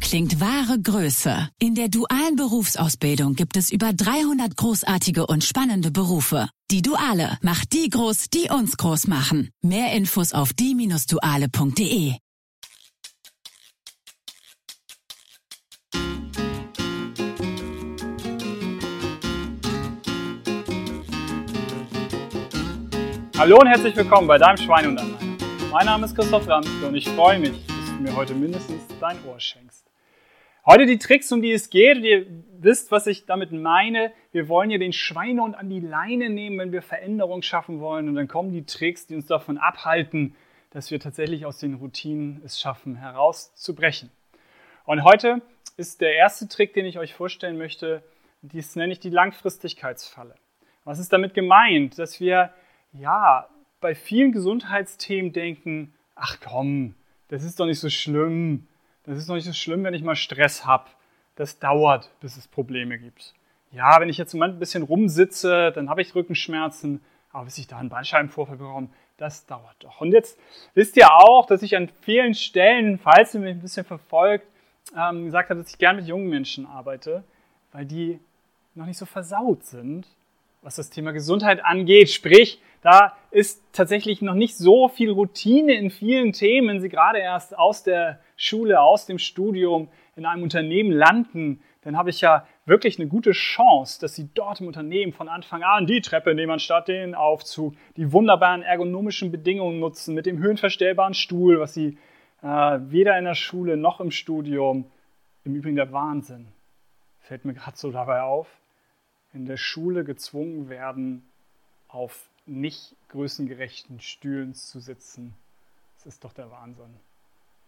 Klingt wahre Größe. In der dualen Berufsausbildung gibt es über 300 großartige und spannende Berufe. Die Duale macht die groß, die uns groß machen. Mehr Infos auf die-duale.de. Hallo und herzlich willkommen bei deinem Schwein und Anleiner. Mein Name ist Christoph Ramske und ich freue mich, mir heute mindestens dein Ohr schenkst. Heute die Tricks, um die es geht. Ihr wisst, was ich damit meine. Wir wollen ja den Schweinehund an die Leine nehmen, wenn wir Veränderung schaffen wollen. Und dann kommen die Tricks, die uns davon abhalten, dass wir tatsächlich aus den Routinen es schaffen, herauszubrechen. Und heute ist der erste Trick, den ich euch vorstellen möchte, dies nenne ich die Langfristigkeitsfalle. Was ist damit gemeint? Dass wir ja bei vielen Gesundheitsthemen denken, ach komm, das ist doch nicht so schlimm. Das ist doch nicht so schlimm, wenn ich mal Stress habe. Das dauert, bis es Probleme gibt. Ja, wenn ich jetzt im Moment ein bisschen rumsitze, dann habe ich Rückenschmerzen, aber bis ich da einen Bandscheibenvorfall bekomme, das dauert doch. Und jetzt wisst ihr auch, dass ich an vielen Stellen, falls ihr mich ein bisschen verfolgt, ähm, gesagt habe, dass ich gern mit jungen Menschen arbeite, weil die noch nicht so versaut sind, was das Thema Gesundheit angeht. Sprich, da ist tatsächlich noch nicht so viel Routine in vielen Themen, wenn Sie gerade erst aus der Schule, aus dem Studium in einem Unternehmen landen, dann habe ich ja wirklich eine gute Chance, dass Sie dort im Unternehmen von Anfang an die Treppe nehmen anstatt den Aufzug, die wunderbaren ergonomischen Bedingungen nutzen mit dem höhenverstellbaren Stuhl, was Sie äh, weder in der Schule noch im Studium, im Übrigen der Wahnsinn, fällt mir gerade so dabei auf, in der Schule gezwungen werden, auf nicht größengerechten Stühlen zu sitzen. Das ist doch der Wahnsinn.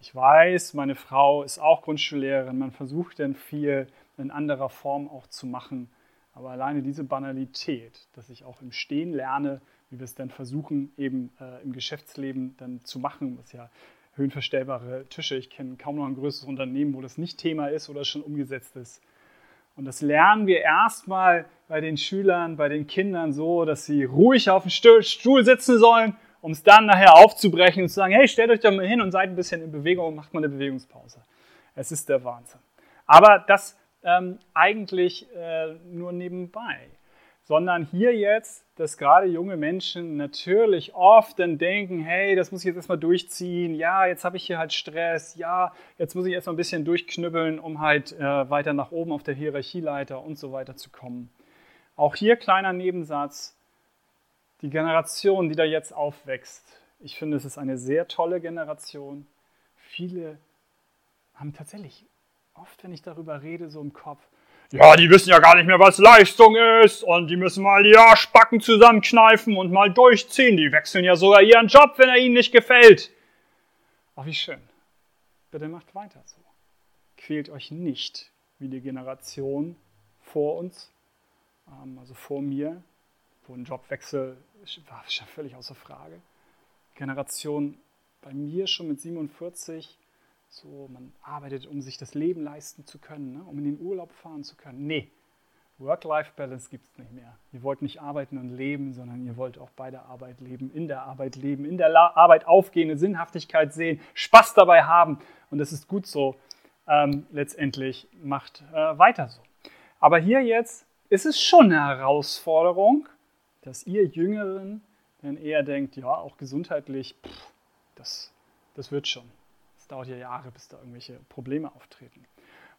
Ich weiß, meine Frau ist auch Grundschullehrerin. Man versucht dann viel in anderer Form auch zu machen. Aber alleine diese Banalität, dass ich auch im Stehen lerne, wie wir es dann versuchen, eben äh, im Geschäftsleben dann zu machen, was ja höhenverstellbare Tische, ich kenne kaum noch ein größeres Unternehmen, wo das nicht Thema ist oder schon umgesetzt ist. Und das lernen wir erstmal bei den Schülern, bei den Kindern so, dass sie ruhig auf dem Stuhl sitzen sollen, um es dann nachher aufzubrechen und zu sagen, hey, stellt euch doch mal hin und seid ein bisschen in Bewegung und macht mal eine Bewegungspause. Es ist der Wahnsinn. Aber das ähm, eigentlich äh, nur nebenbei sondern hier jetzt, dass gerade junge Menschen natürlich oft dann denken, hey, das muss ich jetzt erstmal durchziehen, ja, jetzt habe ich hier halt Stress, ja, jetzt muss ich erstmal ein bisschen durchknüppeln, um halt äh, weiter nach oben auf der Hierarchieleiter und so weiter zu kommen. Auch hier kleiner Nebensatz, die Generation, die da jetzt aufwächst, ich finde, es ist eine sehr tolle Generation. Viele haben tatsächlich oft, wenn ich darüber rede, so im Kopf, ja, die wissen ja gar nicht mehr, was Leistung ist und die müssen mal die Arschbacken zusammenkneifen und mal durchziehen. Die wechseln ja sogar ihren Job, wenn er ihnen nicht gefällt. Ach, wie schön. Bitte macht weiter so. Quält euch nicht wie die Generation vor uns, also vor mir, wo ein Jobwechsel war schon völlig außer Frage. Generation bei mir schon mit 47 so, man arbeitet, um sich das Leben leisten zu können, ne? um in den Urlaub fahren zu können. Nee, Work-Life-Balance gibt es nicht mehr. Ihr wollt nicht arbeiten und leben, sondern ihr wollt auch bei der Arbeit leben, in der Arbeit leben, in der La Arbeit aufgehen, eine Sinnhaftigkeit sehen, Spaß dabei haben. Und das ist gut so. Ähm, letztendlich macht äh, weiter so. Aber hier jetzt ist es schon eine Herausforderung, dass ihr Jüngeren dann eher denkt, ja, auch gesundheitlich, pff, das, das wird schon. Es dauert ja Jahre, bis da irgendwelche Probleme auftreten.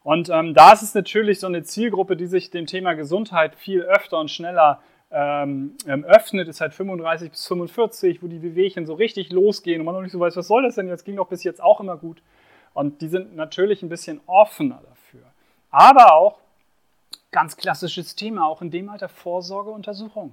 Und ähm, da ist es natürlich so eine Zielgruppe, die sich dem Thema Gesundheit viel öfter und schneller ähm, ähm öffnet, ist halt 35 bis 45, wo die Wehwehchen so richtig losgehen und man noch nicht so weiß, was soll das denn jetzt, ging doch bis jetzt auch immer gut. Und die sind natürlich ein bisschen offener dafür. Aber auch ganz klassisches Thema, auch in dem Alter Vorsorgeuntersuchung.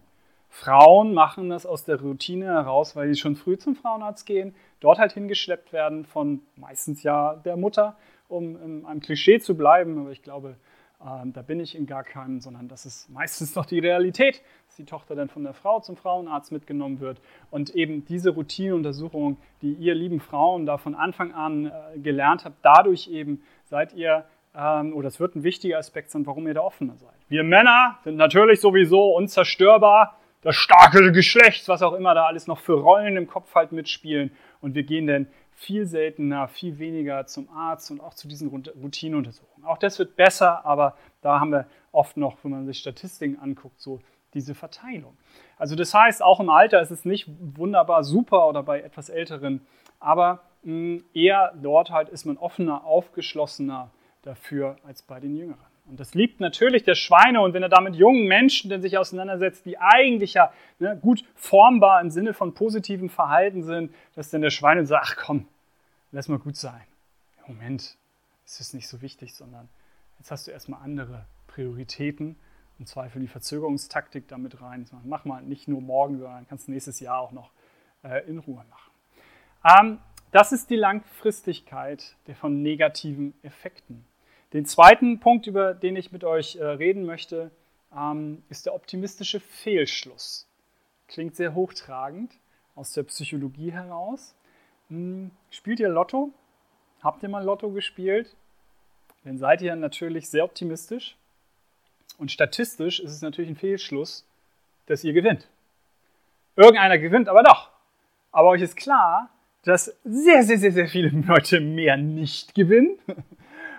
Frauen machen das aus der Routine heraus, weil sie schon früh zum Frauenarzt gehen, dort halt hingeschleppt werden von meistens ja der Mutter, um in einem Klischee zu bleiben. Aber ich glaube, äh, da bin ich in gar keinem, sondern das ist meistens noch die Realität, dass die Tochter dann von der Frau zum Frauenarzt mitgenommen wird. Und eben diese Routineuntersuchung, die ihr lieben Frauen da von Anfang an äh, gelernt habt, dadurch eben seid ihr ähm, oder es wird ein wichtiger Aspekt sein, warum ihr da offener seid. Wir Männer sind natürlich sowieso unzerstörbar das starke Geschlecht, was auch immer da alles noch für Rollen im Kopf halt mitspielen. Und wir gehen dann viel seltener, viel weniger zum Arzt und auch zu diesen Routineuntersuchungen. Auch das wird besser, aber da haben wir oft noch, wenn man sich Statistiken anguckt, so diese Verteilung. Also das heißt, auch im Alter ist es nicht wunderbar super oder bei etwas Älteren, aber mh, eher dort halt ist man offener, aufgeschlossener dafür als bei den Jüngeren. Und das liebt natürlich der Schweine. Und wenn er da mit jungen Menschen denn sich auseinandersetzt, die eigentlich ja ne, gut formbar im Sinne von positivem Verhalten sind, dass dann der Schweine sagt, ach komm, lass mal gut sein. Moment, es ist nicht so wichtig, sondern jetzt hast du erstmal andere Prioritäten und Zweifel die Verzögerungstaktik damit rein. Mach mal nicht nur morgen, sondern kannst nächstes Jahr auch noch äh, in Ruhe machen. Ähm, das ist die Langfristigkeit der von negativen Effekten. Den zweiten Punkt, über den ich mit euch äh, reden möchte, ähm, ist der optimistische Fehlschluss. Klingt sehr hochtragend aus der Psychologie heraus. Hm, spielt ihr Lotto? Habt ihr mal Lotto gespielt? Dann seid ihr natürlich sehr optimistisch. Und statistisch ist es natürlich ein Fehlschluss, dass ihr gewinnt. Irgendeiner gewinnt aber doch. Aber euch ist klar, dass sehr, sehr, sehr, sehr viele Leute mehr nicht gewinnen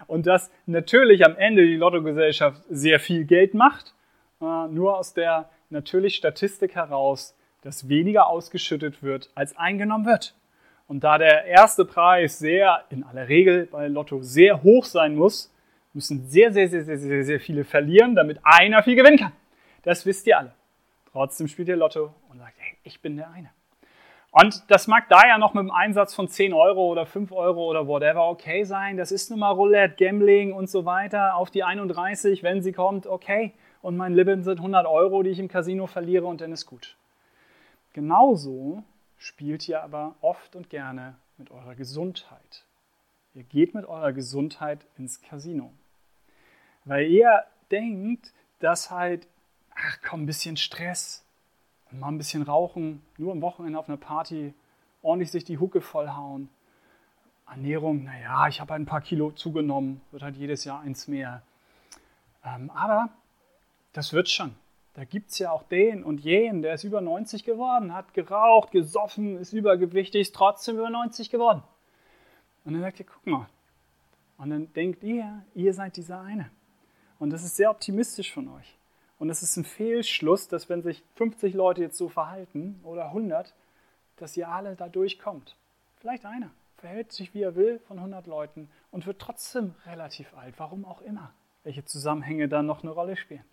und dass natürlich am Ende die Lottogesellschaft sehr viel Geld macht, äh, nur aus der natürlich Statistik heraus, dass weniger ausgeschüttet wird, als eingenommen wird. Und da der erste Preis sehr, in aller Regel bei Lotto sehr hoch sein muss, müssen sehr, sehr, sehr, sehr, sehr, sehr viele verlieren, damit einer viel gewinnen kann. Das wisst ihr alle. Trotzdem spielt ihr Lotto und sagt, hey, ich bin der eine. Und das mag da ja noch mit dem Einsatz von 10 Euro oder 5 Euro oder whatever okay sein. Das ist nun mal Roulette, Gambling und so weiter. Auf die 31, wenn sie kommt, okay. Und mein Limit sind 100 Euro, die ich im Casino verliere und dann ist gut. Genauso spielt ihr aber oft und gerne mit eurer Gesundheit. Ihr geht mit eurer Gesundheit ins Casino. Weil ihr denkt, dass halt, ach komm, ein bisschen Stress, mal ein bisschen rauchen, nur am Wochenende auf einer Party, ordentlich sich die Hucke vollhauen. Ernährung, naja, ich habe halt ein paar Kilo zugenommen, wird halt jedes Jahr eins mehr. Ähm, aber das wird schon. Da gibt es ja auch den und jenen, der ist über 90 geworden, hat geraucht, gesoffen, ist übergewichtig, ist trotzdem über 90 geworden. Und dann sagt ihr, guck mal. Und dann denkt ihr, ihr seid dieser eine. Und das ist sehr optimistisch von euch. Und es ist ein Fehlschluss, dass wenn sich 50 Leute jetzt so verhalten oder 100, dass ihr alle da durchkommt. Vielleicht einer verhält sich wie er will von 100 Leuten und wird trotzdem relativ alt. Warum auch immer. Welche Zusammenhänge da noch eine Rolle spielen.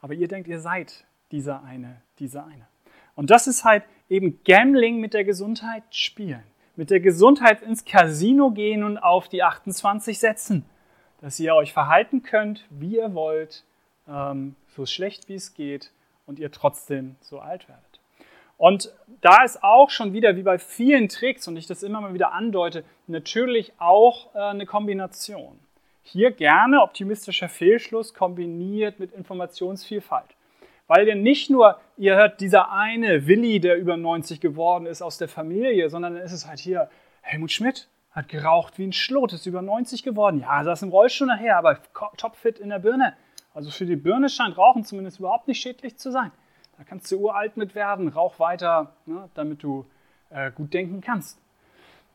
Aber ihr denkt, ihr seid dieser eine, dieser eine. Und das ist halt eben Gambling mit der Gesundheit spielen. Mit der Gesundheit ins Casino gehen und auf die 28 setzen. Dass ihr euch verhalten könnt, wie ihr wollt, ähm, so schlecht wie es geht und ihr trotzdem so alt werdet. Und da ist auch schon wieder, wie bei vielen Tricks, und ich das immer mal wieder andeute, natürlich auch äh, eine Kombination. Hier gerne optimistischer Fehlschluss kombiniert mit Informationsvielfalt. Weil ihr nicht nur, ihr hört dieser eine Willi, der über 90 geworden ist aus der Familie, sondern dann ist es halt hier Helmut Schmidt, hat geraucht wie ein Schlot, ist über 90 geworden. Ja, saß im Rollstuhl nachher, aber topfit in der Birne. Also für die Birne scheint Rauchen zumindest überhaupt nicht schädlich zu sein. Da kannst du uralt mit werden, rauch weiter, ne, damit du äh, gut denken kannst.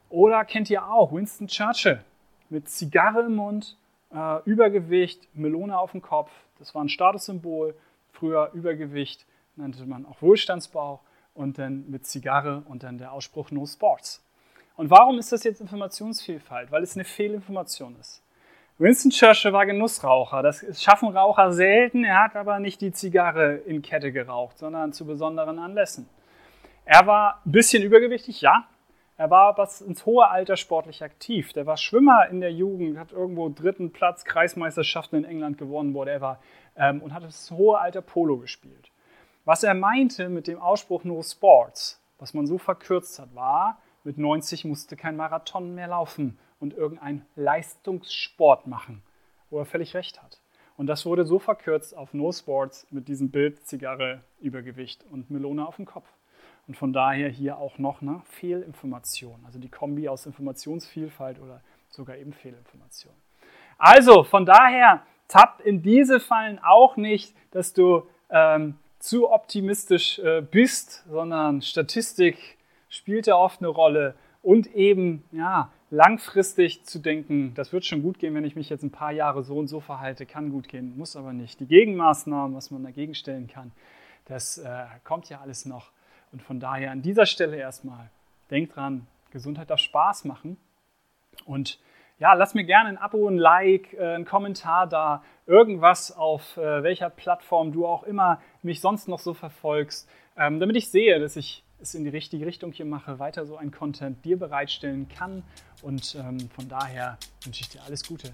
Oder kennt ihr auch Winston Churchill mit Zigarre im Mund, äh, Übergewicht, Melone auf dem Kopf. Das war ein Statussymbol. Früher Übergewicht nannte man auch Wohlstandsbauch und dann mit Zigarre und dann der Ausspruch No Sports. Und warum ist das jetzt Informationsvielfalt? Weil es eine Fehlinformation ist. Winston Churchill war Genussraucher. Das schaffen Raucher selten. Er hat aber nicht die Zigarre in Kette geraucht, sondern zu besonderen Anlässen. Er war ein bisschen übergewichtig, ja. Er war bis ins hohe Alter sportlich aktiv. Der war Schwimmer in der Jugend, hat irgendwo dritten Platz Kreismeisterschaften in England gewonnen, whatever, ähm, und hat bis hohe Alter Polo gespielt. Was er meinte mit dem Ausspruch No Sports, was man so verkürzt hat, war, mit 90 musste kein Marathon mehr laufen und irgendeinen Leistungssport machen, wo er völlig recht hat. Und das wurde so verkürzt auf No Sports mit diesem Bild Zigarre, Übergewicht und Melone auf dem Kopf. Und von daher hier auch noch eine Fehlinformation, also die Kombi aus Informationsvielfalt oder sogar eben Fehlinformation. Also von daher tappt in diese Fallen auch nicht, dass du ähm, zu optimistisch äh, bist, sondern Statistik spielt ja oft eine Rolle und eben ja, langfristig zu denken, das wird schon gut gehen, wenn ich mich jetzt ein paar Jahre so und so verhalte, kann gut gehen, muss aber nicht. Die Gegenmaßnahmen, was man dagegen stellen kann, das äh, kommt ja alles noch. Und von daher an dieser Stelle erstmal, denkt dran, Gesundheit darf Spaß machen. Und ja, lass mir gerne ein Abo, ein Like, äh, einen Kommentar da, irgendwas auf äh, welcher Plattform du auch immer mich sonst noch so verfolgst, ähm, damit ich sehe, dass ich es in die richtige Richtung hier mache, weiter so ein Content dir bereitstellen kann. Und ähm, von daher wünsche ich dir alles Gute.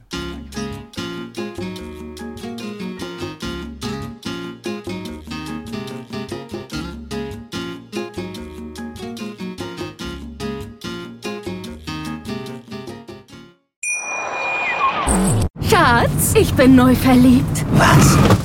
Schatz, ich bin neu verliebt. Was?